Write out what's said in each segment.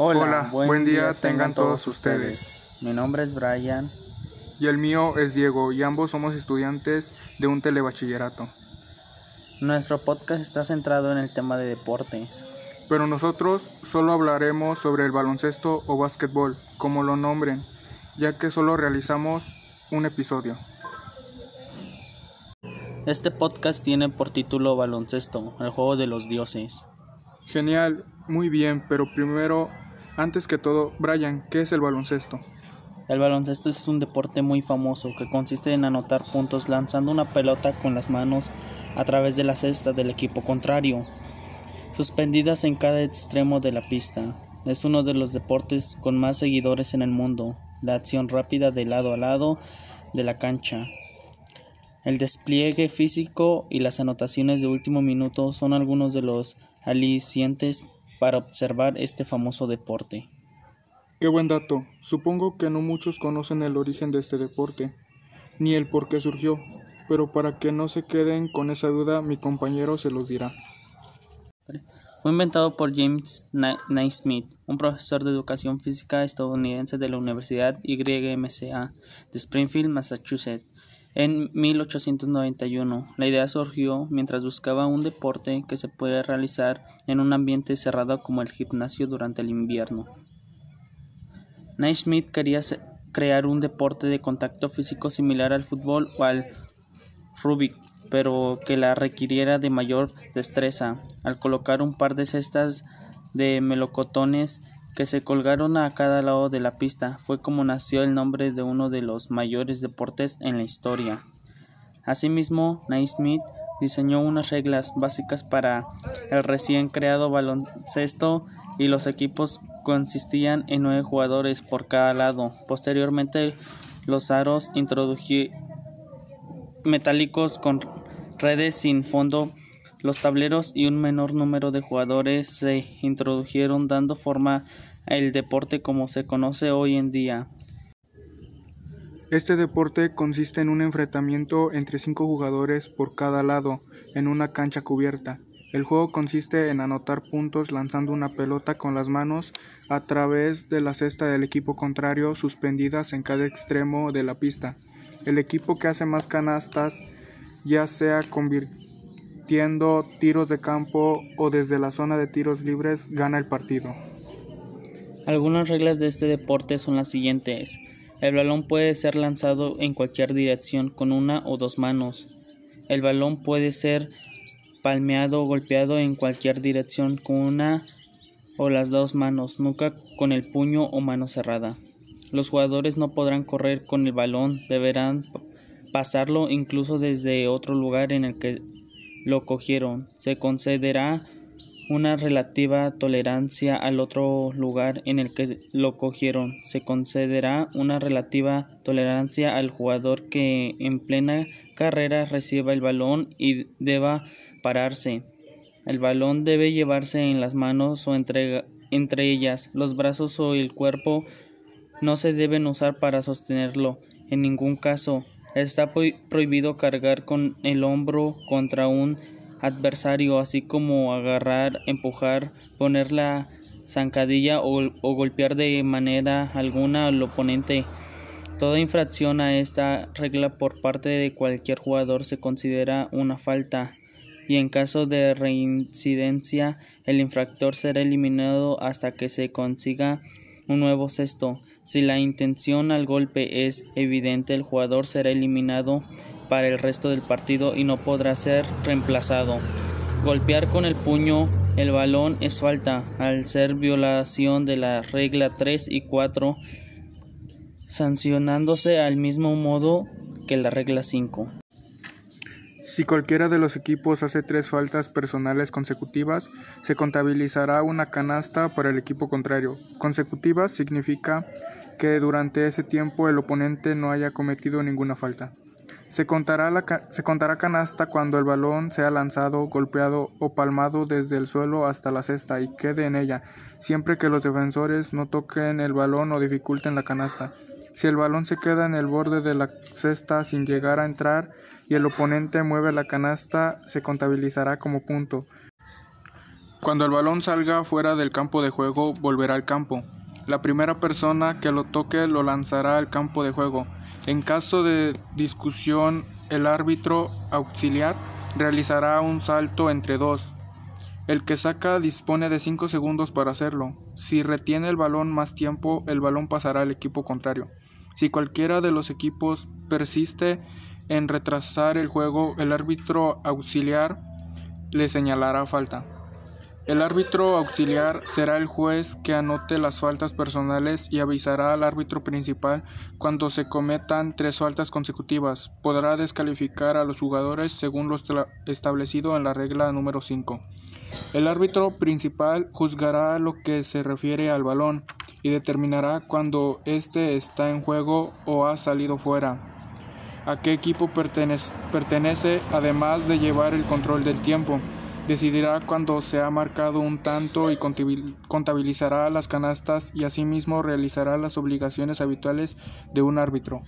Hola, buen, día, tengan todos ustedes. Mi nombre es Brian. Y el mío es Diego, y ambos somos estudiantes de un telebachillerato. Nuestro podcast está centrado en el tema de deportes. Pero nosotros solo hablaremos sobre el baloncesto o básquetbol, como lo nombren, ya que solo realizamos un episodio. Este podcast tiene por título Baloncesto, el juego de los dioses. Genial, muy bien, pero primero, antes que todo, Brian, ¿qué es el baloncesto? El baloncesto es un deporte muy famoso que consiste en anotar puntos lanzando una pelota con las manos a través de la cesta del equipo contrario, suspendidas en cada extremo de la pista. Es uno de los deportes con más seguidores en el mundo. La acción rápida de lado a lado de la cancha, el despliegue físico y las anotaciones de último minuto son algunos de los alicientes para observar este famoso deporte. Qué buen dato. Supongo que no muchos conocen el origen de este deporte, ni el por qué surgió, pero para que no se queden con esa duda, mi compañero se los dirá. Fue inventado por James Naismith, un profesor de educación física estadounidense de la Universidad YMCA de Springfield, Massachusetts en 1891, la idea surgió mientras buscaba un deporte que se puede realizar en un ambiente cerrado como el gimnasio durante el invierno. Naismith quería crear un deporte de contacto físico similar al fútbol o al rugby, pero que la requiriera de mayor destreza. Al colocar un par de cestas de melocotones que se colgaron a cada lado de la pista. Fue como nació el nombre de uno de los mayores deportes en la historia. Asimismo, Naismith diseñó unas reglas básicas para el recién creado baloncesto y los equipos consistían en nueve jugadores por cada lado. Posteriormente, los aros metálicos con redes sin fondo los tableros y un menor número de jugadores se introdujeron dando forma al deporte como se conoce hoy en día. Este deporte consiste en un enfrentamiento entre cinco jugadores por cada lado en una cancha cubierta. El juego consiste en anotar puntos lanzando una pelota con las manos a través de la cesta del equipo contrario suspendidas en cada extremo de la pista. El equipo que hace más canastas, ya sea convirtiendo tiros de campo o desde la zona de tiros libres gana el partido. Algunas reglas de este deporte son las siguientes. El balón puede ser lanzado en cualquier dirección con una o dos manos. El balón puede ser palmeado o golpeado en cualquier dirección con una o las dos manos, nunca con el puño o mano cerrada. Los jugadores no podrán correr con el balón, deberán pasarlo incluso desde otro lugar en el que lo cogieron. Se concederá una relativa tolerancia al otro lugar en el que lo cogieron. Se concederá una relativa tolerancia al jugador que en plena carrera reciba el balón y deba pararse. El balón debe llevarse en las manos o entre, entre ellas. Los brazos o el cuerpo no se deben usar para sostenerlo. En ningún caso Está prohibido cargar con el hombro contra un adversario, así como agarrar, empujar, poner la zancadilla o, golpear de manera alguna al oponente. Toda infracción a esta regla por parte de cualquier jugador se considera una falta y en caso de reincidencia el infractor será eliminado hasta que se consiga un nuevo cesto. Si la intención al golpe es evidente, el jugador será eliminado para el resto del partido y no podrá ser reemplazado. Golpear con el puño el balón es falta, al ser violación de la regla 3 y 4, sancionándose al mismo modo que la regla 5. Si cualquiera de los equipos hace tres faltas personales consecutivas, se contabilizará una canasta para el equipo contrario. Consecutivas significa que durante ese tiempo el oponente no haya cometido ninguna falta. Se contará, se contará canasta cuando el balón sea lanzado, golpeado o palmado desde el suelo hasta la cesta y quede en ella, siempre que los defensores no toquen el balón o dificulten la canasta. Si el balón se queda en el borde de la cesta sin llegar a entrar y el oponente mueve la canasta, se contabilizará como punto. Cuando el balón salga fuera del campo de juego, volverá al campo. La primera persona que lo toque lo lanzará al campo de juego. En caso de discusión, el árbitro auxiliar realizará un salto entre dos. El que saca dispone de 5 segundos para hacerlo. Si retiene el balón más tiempo, el balón pasará al equipo contrario. Si cualquiera de los equipos persiste en retrasar el juego, el árbitro auxiliar le señalará falta. El árbitro auxiliar será el juez que anote las faltas personales y avisará al árbitro principal cuando se cometan tres faltas consecutivas. Podrá descalificar a los jugadores según lo establecido en la regla número 5. El árbitro principal juzgará lo que se refiere al balón y determinará cuando éste está en juego o ha salido fuera. A qué equipo pertenece, pertenece además de llevar el control del tiempo decidirá cuando se ha marcado un tanto y contabilizará las canastas y asimismo realizará las obligaciones habituales de un árbitro.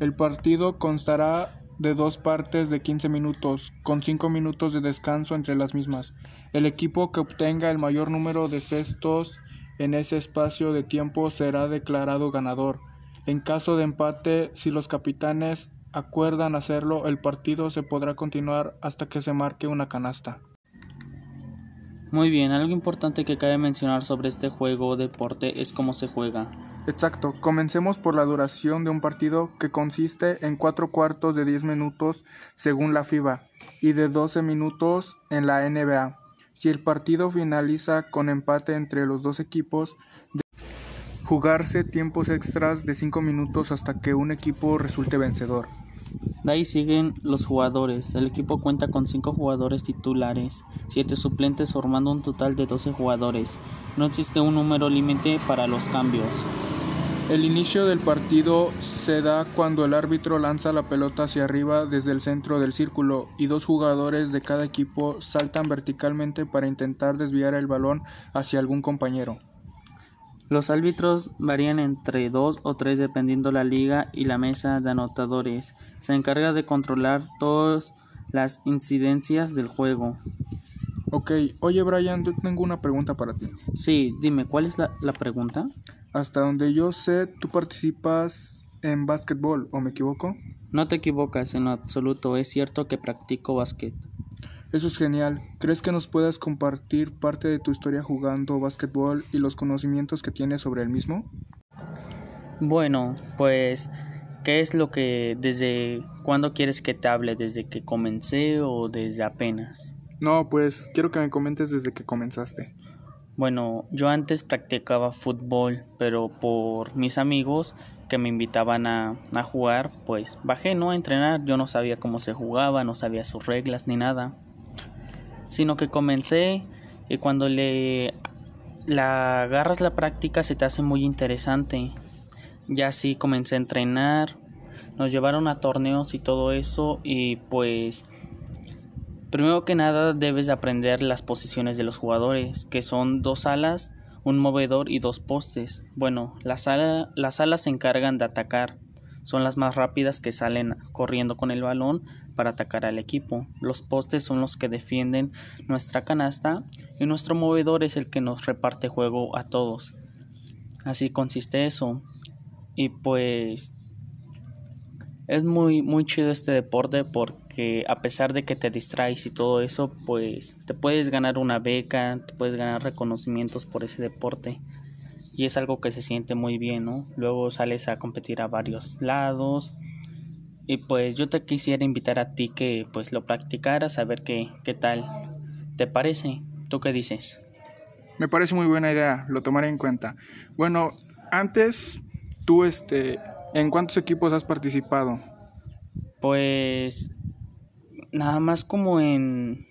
El partido constará de dos partes de 15 minutos, con 5 minutos de descanso entre las mismas. El equipo que obtenga el mayor número de cestos en ese espacio de tiempo será declarado ganador. En caso de empate, si los capitanes acuerdan hacerlo, el partido se podrá continuar hasta que se marque una canasta. Muy bien, algo importante que cabe mencionar sobre este juego o deporte es cómo se juega. Exacto, comencemos por la duración de un partido que consiste en cuatro cuartos de 10 minutos según la FIBA y de 12 minutos en la NBA. Si el partido finaliza con empate entre los dos equipos, jugarse tiempos extras de 5 minutos hasta que un equipo resulte vencedor. De ahí siguen los jugadores. El equipo cuenta con 5 jugadores titulares, 7 suplentes formando un total de 12 jugadores. No existe un número límite para los cambios. El inicio del partido se da cuando el árbitro lanza la pelota hacia arriba desde el centro del círculo y dos jugadores de cada equipo saltan verticalmente para intentar desviar el balón hacia algún compañero. Los árbitros varían entre dos o tres dependiendo la liga y la mesa de anotadores. Se encarga de controlar todas las incidencias del juego. Ok, oye Brian, yo tengo una pregunta para ti. Sí, dime, ¿cuál es la, la pregunta? Hasta donde yo sé, tú participas en básquetbol, ¿o me equivoco? No te equivocas en absoluto, es cierto que practico básquet. Eso es genial. ¿Crees que nos puedas compartir parte de tu historia jugando básquetbol y los conocimientos que tienes sobre el mismo? Bueno, pues, ¿qué es lo que desde cuándo quieres que te hable? ¿Desde que comencé o desde apenas? No, pues quiero que me comentes desde que comenzaste. Bueno, yo antes practicaba fútbol, pero por mis amigos que me invitaban a, a, jugar, pues bajé, ¿no? A entrenar. Yo no sabía cómo se jugaba, no sabía sus reglas ni nada sino que comencé y cuando le la agarras la práctica se te hace muy interesante. Ya así comencé a entrenar, nos llevaron a torneos y todo eso y pues primero que nada debes de aprender las posiciones de los jugadores, que son dos alas, un movedor y dos postes. Bueno, las, las alas se encargan de atacar son las más rápidas que salen corriendo con el balón para atacar al equipo. Los postes son los que defienden nuestra canasta y nuestro movedor es el que nos reparte juego a todos. Así consiste eso. Y pues es muy muy chido este deporte porque a pesar de que te distraes y todo eso, pues te puedes ganar una beca, te puedes ganar reconocimientos por ese deporte y es algo que se siente muy bien, ¿no? Luego sales a competir a varios lados y pues yo te quisiera invitar a ti que pues lo practicaras a ver qué, qué tal te parece. ¿Tú qué dices? Me parece muy buena idea, lo tomaré en cuenta. Bueno, antes tú este ¿en cuántos equipos has participado? Pues nada más como en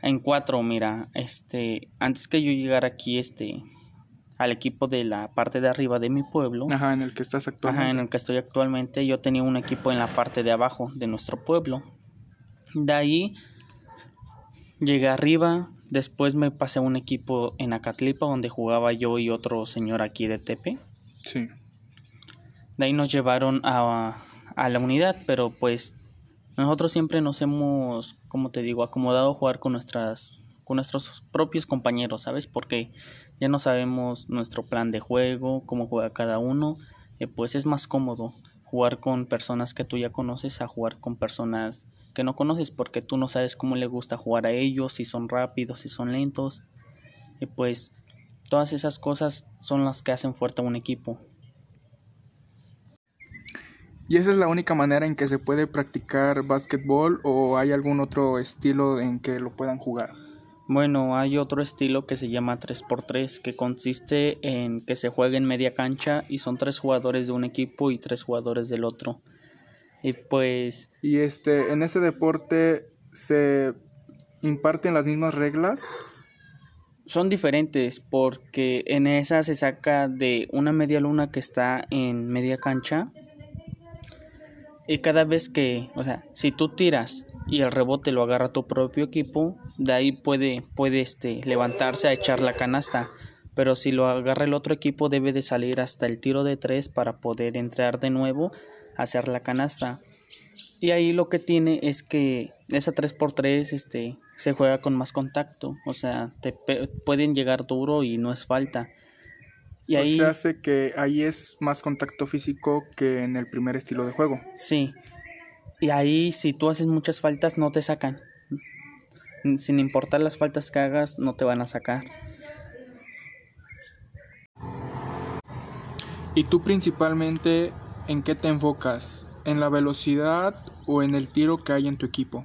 en cuatro, mira, este antes que yo llegara aquí este al equipo de la parte de arriba de mi pueblo. Ajá, en el que estás actualmente. Ajá, en el que estoy actualmente. Yo tenía un equipo en la parte de abajo de nuestro pueblo. De ahí llegué arriba. Después me pasé a un equipo en Acatlipa donde jugaba yo y otro señor aquí de Tepe. Sí. De ahí nos llevaron a, a la unidad, pero pues nosotros siempre nos hemos, como te digo, acomodado a jugar con nuestras con nuestros propios compañeros, ¿sabes? Porque ya no sabemos nuestro plan de juego, cómo juega cada uno, eh, pues es más cómodo jugar con personas que tú ya conoces a jugar con personas que no conoces porque tú no sabes cómo le gusta jugar a ellos, si son rápidos, si son lentos. Pues todas esas cosas son las que hacen fuerte a un equipo. ¿Y esa es la única manera en que se puede practicar básquetbol o hay algún otro estilo en que lo puedan jugar? Bueno, hay otro estilo que se llama 3x3 que consiste en que se juega en media cancha y son tres jugadores de un equipo y tres jugadores del otro. Y pues... ¿Y este, en ese deporte se imparten las mismas reglas? Son diferentes porque en esa se saca de una media luna que está en media cancha y cada vez que, o sea, si tú tiras y el rebote lo agarra tu propio equipo, de ahí puede, puede este, levantarse a echar la canasta. Pero si lo agarra el otro equipo debe de salir hasta el tiro de tres para poder entrar de nuevo a hacer la canasta. Y ahí lo que tiene es que esa 3x3 este, se juega con más contacto. O sea, te pueden llegar duro y no es falta. Y ahí se hace que ahí es más contacto físico que en el primer estilo de juego. Sí. Y ahí si tú haces muchas faltas no te sacan. Sin importar las faltas que hagas no te van a sacar. ¿Y tú principalmente en qué te enfocas? ¿En la velocidad o en el tiro que hay en tu equipo?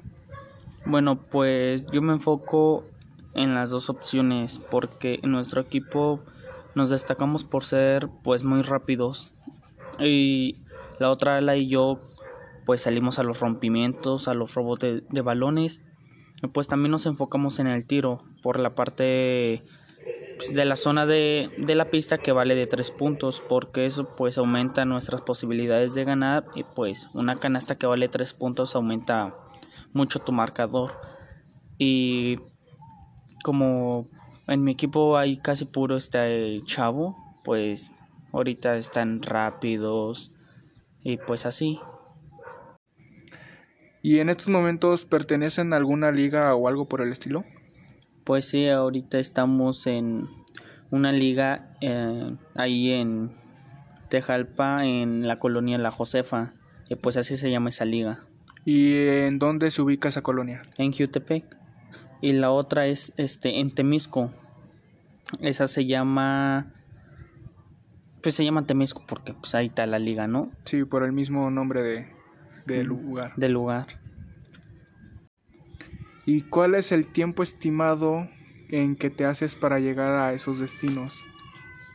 Bueno, pues yo me enfoco en las dos opciones porque en nuestro equipo nos destacamos por ser pues muy rápidos y la otra ala y yo pues salimos a los rompimientos, a los robos de, balones pues también nos enfocamos en el tiro por la parte pues, de la zona de, de, la pista que vale de tres puntos porque eso pues aumenta nuestras posibilidades de ganar y pues una canasta que vale tres puntos aumenta mucho tu marcador y como en mi equipo hay casi puro este chavo, pues ahorita están rápidos y pues así. ¿Y en estos momentos pertenecen a alguna liga o algo por el estilo? Pues sí, ahorita estamos en una liga eh, ahí en Tejalpa, en la colonia La Josefa, y pues así se llama esa liga. ¿Y en dónde se ubica esa colonia? En Jutepec y la otra es este en Temisco. Esa se llama pues se llama Temisco porque pues ahí está la liga, ¿no? Sí, por el mismo nombre de del lugar. Del lugar. ¿Y cuál es el tiempo estimado en que te haces para llegar a esos destinos?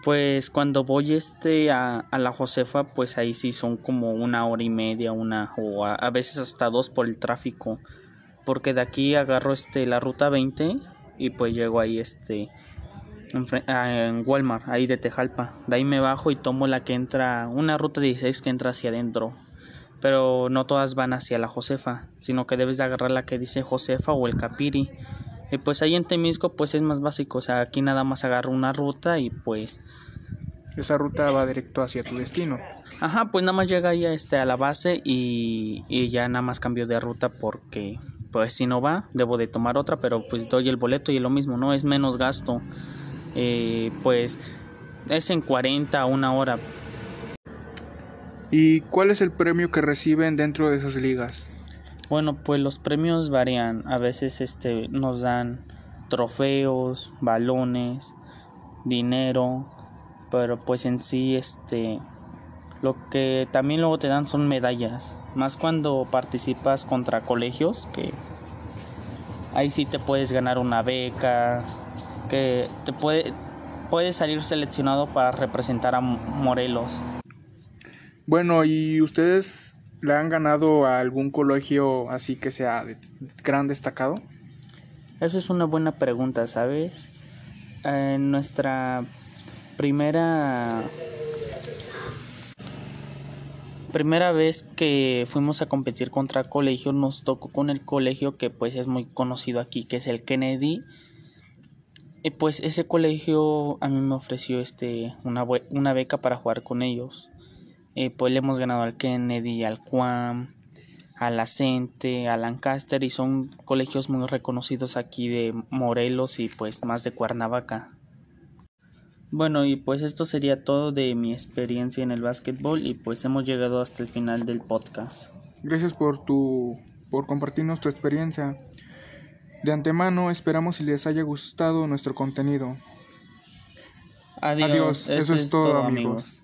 Pues cuando voy este a, a, la Josefa, pues ahí sí son como una hora y media, una o a, a veces hasta dos por el tráfico porque de aquí agarro este la ruta 20 y pues llego ahí este en, Walmart, ahí de Tejalpa. De ahí me bajo y tomo la que entra, una ruta 16 que entra hacia adentro. Pero no todas van hacia la Josefa, sino que debes de agarrar la que dice Josefa o el Capiri. Y pues ahí en Temisco pues es más básico, o sea, aquí nada más agarro una ruta y pues esa ruta va directo hacia tu destino. Ajá, pues nada más llega ahí a, este, a la base y, y ya nada más cambio de ruta porque pues si no va, debo de tomar otra, pero pues doy el boleto y lo mismo, ¿no? Es menos gasto. Eh, pues es en 40 a una hora. ¿Y cuál es el premio que reciben dentro de esas ligas? Bueno, pues los premios varían. A veces este nos dan trofeos, balones, dinero, pero pues en sí este lo que también luego te dan son medallas, más cuando participas contra colegios, que ahí sí te puedes ganar una beca, que te puede puedes salir seleccionado para representar a Morelos. Bueno, ¿y ustedes le han ganado a algún colegio así que sea de gran destacado? Eso es una buena pregunta, ¿sabes? En nuestra primera primera vez que fuimos a competir contra colegio nos tocó con el colegio que pues es muy conocido aquí que es el Kennedy y pues ese colegio a mí me ofreció este una, una beca para jugar con ellos pues le hemos ganado al Kennedy al Quam a la CENTE, a Lancaster y son colegios muy reconocidos aquí de Morelos y pues más de Cuernavaca. Bueno, y pues esto sería todo de mi experiencia en el básquetbol y pues hemos llegado hasta el final del podcast. Gracias por tu por compartirnos tu experiencia. De antemano esperamos si les haya gustado nuestro contenido. Adiós, Adiós. eso, es todo, amigos.